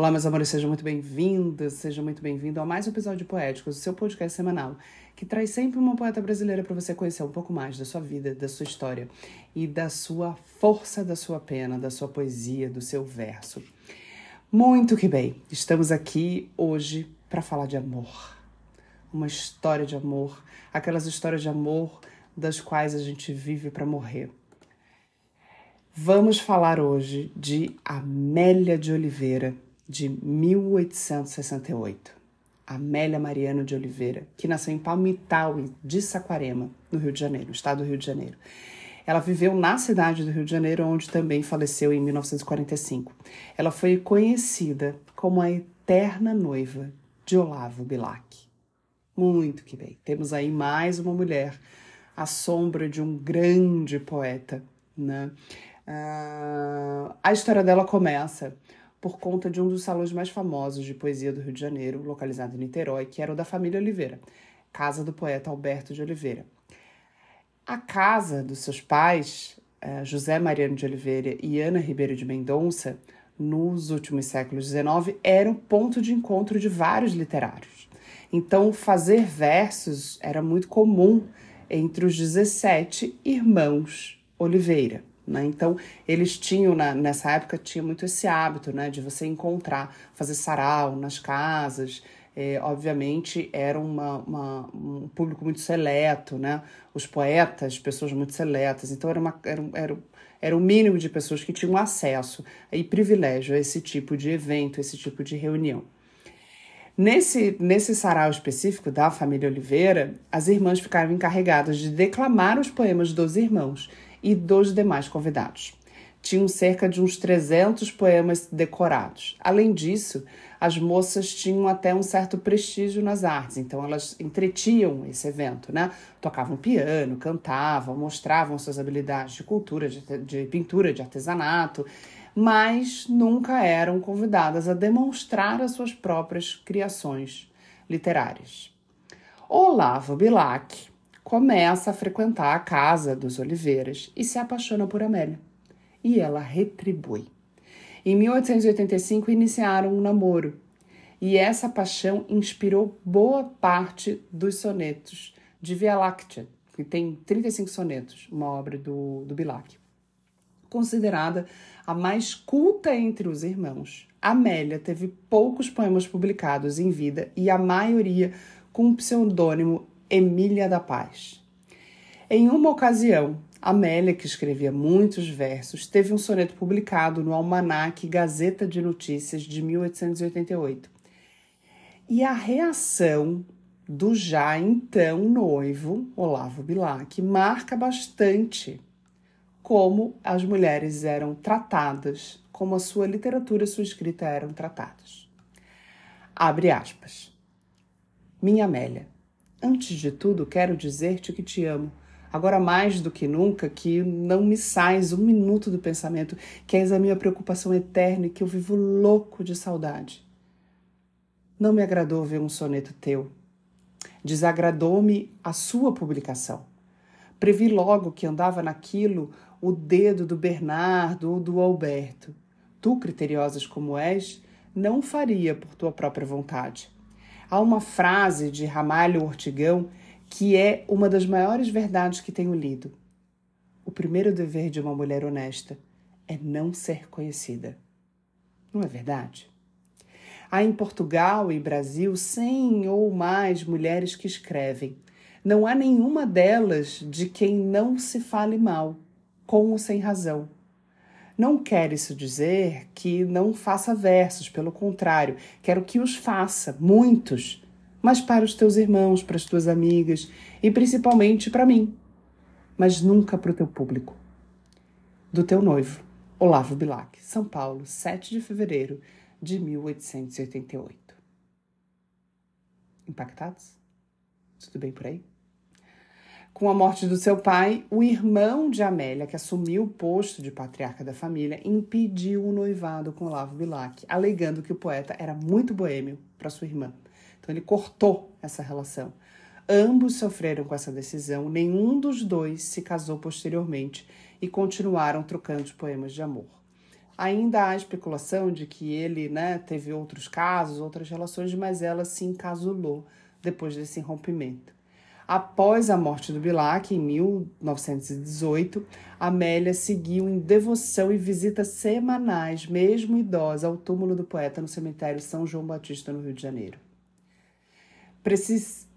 Olá, meus amores, sejam muito bem-vindas, sejam muito bem-vindos a mais um episódio de Poéticos, o seu podcast semanal, que traz sempre uma poeta brasileira para você conhecer um pouco mais da sua vida, da sua história e da sua força, da sua pena, da sua poesia, do seu verso. Muito que bem, estamos aqui hoje para falar de amor. Uma história de amor, aquelas histórias de amor das quais a gente vive para morrer. Vamos falar hoje de Amélia de Oliveira de 1868. Amélia Mariano de Oliveira, que nasceu em Palmital de Saquarema, no Rio de Janeiro, estado do Rio de Janeiro. Ela viveu na cidade do Rio de Janeiro, onde também faleceu em 1945. Ela foi conhecida como a eterna noiva de Olavo Bilac. Muito que bem. Temos aí mais uma mulher, a sombra de um grande poeta. Né? Uh, a história dela começa por conta de um dos salões mais famosos de poesia do Rio de Janeiro, localizado em Niterói, que era o da família Oliveira, casa do poeta Alberto de Oliveira. A casa dos seus pais, eh, José Mariano de Oliveira e Ana Ribeiro de Mendonça, nos últimos séculos XIX, era um ponto de encontro de vários literários. Então, fazer versos era muito comum entre os 17 irmãos Oliveira. Né? Então, eles tinham, na, nessa época, tinha muito esse hábito né, de você encontrar, fazer sarau nas casas. É, obviamente, era uma, uma, um público muito seleto, né? os poetas, pessoas muito seletas. Então, era, uma, era, era, era o mínimo de pessoas que tinham acesso e privilégio a esse tipo de evento, esse tipo de reunião. Nesse, nesse sarau específico da família Oliveira, as irmãs ficaram encarregadas de declamar os poemas dos irmãos e dos demais convidados. Tinham cerca de uns 300 poemas decorados. Além disso, as moças tinham até um certo prestígio nas artes, então elas entretiam esse evento, né? Tocavam piano, cantavam, mostravam suas habilidades de cultura, de, de pintura, de artesanato, mas nunca eram convidadas a demonstrar as suas próprias criações literárias. Olavo Bilac começa a frequentar a casa dos Oliveiras e se apaixona por Amélia. E ela retribui. Em 1885 iniciaram um namoro, e essa paixão inspirou boa parte dos sonetos de Via Láctea, que tem 35 sonetos, uma obra do, do Bilac. Considerada a mais culta entre os irmãos, Amélia teve poucos poemas publicados em vida e a maioria com o pseudônimo Emília da Paz. Em uma ocasião, Amélia, que escrevia muitos versos, teve um soneto publicado no Almanaque Gazeta de Notícias de 1888. E a reação do já então noivo, Olavo Bilac, marca bastante como as mulheres eram tratadas, como a sua literatura e sua escrita eram tratadas. Abre aspas. Minha Amélia, Antes de tudo, quero dizer-te que te amo. Agora mais do que nunca, que não me sais um minuto do pensamento, que és a minha preocupação eterna e que eu vivo louco de saudade. Não me agradou ver um soneto teu. Desagradou-me a sua publicação. Previ logo que andava naquilo o dedo do Bernardo ou do Alberto. Tu, criteriosas como és, não faria por tua própria vontade. Há uma frase de Ramalho Ortigão que é uma das maiores verdades que tenho lido. O primeiro dever de uma mulher honesta é não ser conhecida. Não é verdade? Há em Portugal e Brasil cem ou mais mulheres que escrevem. Não há nenhuma delas de quem não se fale mal, com ou sem razão. Não quer isso dizer que não faça versos, pelo contrário, quero que os faça, muitos, mas para os teus irmãos, para as tuas amigas e principalmente para mim, mas nunca para o teu público. Do teu noivo, Olavo Bilac, São Paulo, 7 de fevereiro de 1888. Impactados? Tudo bem por aí? Com a morte do seu pai, o irmão de Amélia, que assumiu o posto de patriarca da família, impediu o noivado com Olavo Bilac, alegando que o poeta era muito boêmio para sua irmã. Então ele cortou essa relação. Ambos sofreram com essa decisão, nenhum dos dois se casou posteriormente e continuaram trocando poemas de amor. Ainda há especulação de que ele né, teve outros casos, outras relações, mas ela se encasulou depois desse rompimento. Após a morte do Bilac, em 1918, Amélia seguiu em devoção e visitas semanais, mesmo idosa, ao túmulo do poeta no cemitério São João Batista, no Rio de Janeiro. Precis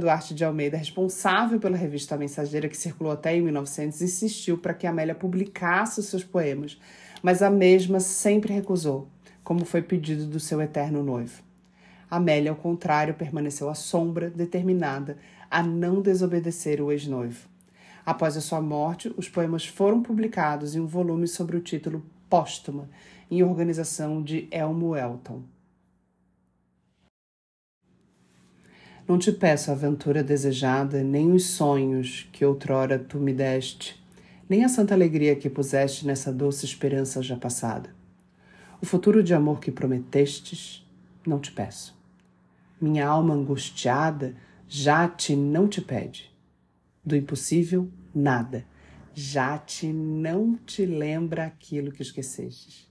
Duarte de Almeida, responsável pela revista Mensageira, que circulou até em 1900, insistiu para que Amélia publicasse os seus poemas, mas a mesma sempre recusou, como foi pedido do seu eterno noivo. Amélia, ao contrário, permaneceu à sombra, determinada a não desobedecer o ex-noivo. Após a sua morte, os poemas foram publicados em um volume sobre o título Póstuma, em organização de Elmo Elton. Não te peço a aventura desejada, nem os sonhos que outrora tu me deste, nem a santa alegria que puseste nessa doce esperança já passada. O futuro de amor que prometestes, não te peço. Minha alma angustiada já te não te pede. Do impossível, nada. Já te não te lembra aquilo que esquecestes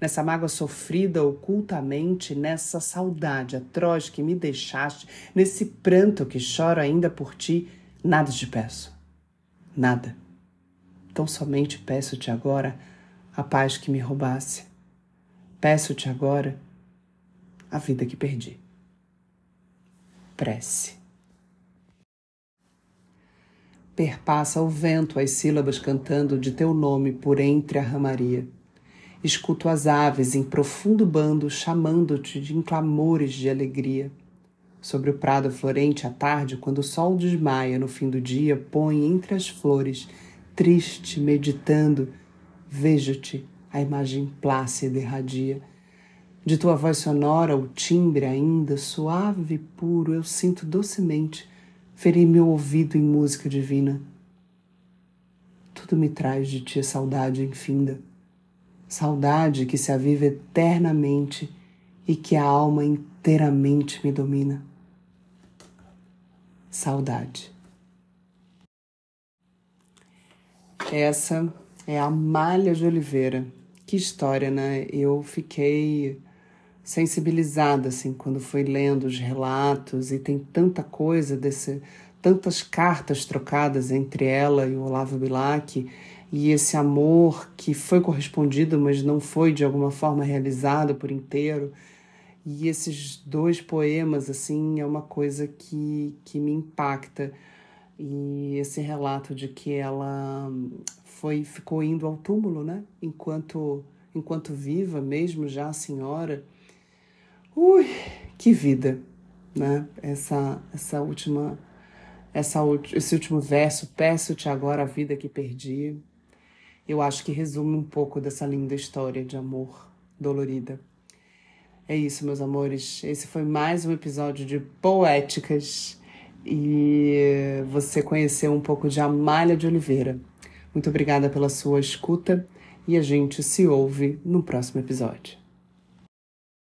nessa mágoa sofrida ocultamente, nessa saudade atroz que me deixaste, nesse pranto que choro ainda por ti, nada te peço. Nada. Tão somente peço-te agora a paz que me roubasse. Peço-te agora a vida que perdi. Prece. Perpassa o vento as sílabas cantando de teu nome por entre a ramaria Escuto as aves em profundo bando chamando-te de clamores de alegria. Sobre o prado florente à tarde, quando o sol desmaia no fim do dia, põe entre as flores, triste, meditando, vejo-te, a imagem plácida irradia. De tua voz sonora, o timbre ainda suave e puro, eu sinto docemente ferir meu ouvido em música divina. Tudo me traz de ti saudade infinda saudade que se aviva eternamente e que a alma inteiramente me domina. Saudade. Essa é a Malha de Oliveira. Que história, né? Eu fiquei sensibilizada assim quando fui lendo os relatos e tem tanta coisa desse tantas cartas trocadas entre ela e o Olavo Bilac e esse amor que foi correspondido, mas não foi de alguma forma realizado por inteiro. E esses dois poemas, assim, é uma coisa que, que me impacta. E esse relato de que ela foi ficou indo ao túmulo, né? Enquanto, enquanto viva, mesmo já a senhora. Ui, que vida, né? Essa, essa última, essa, esse último verso, peço-te agora a vida que perdi eu acho que resume um pouco dessa linda história de amor dolorida. É isso, meus amores. Esse foi mais um episódio de Poéticas e você conheceu um pouco de Amália de Oliveira. Muito obrigada pela sua escuta e a gente se ouve no próximo episódio.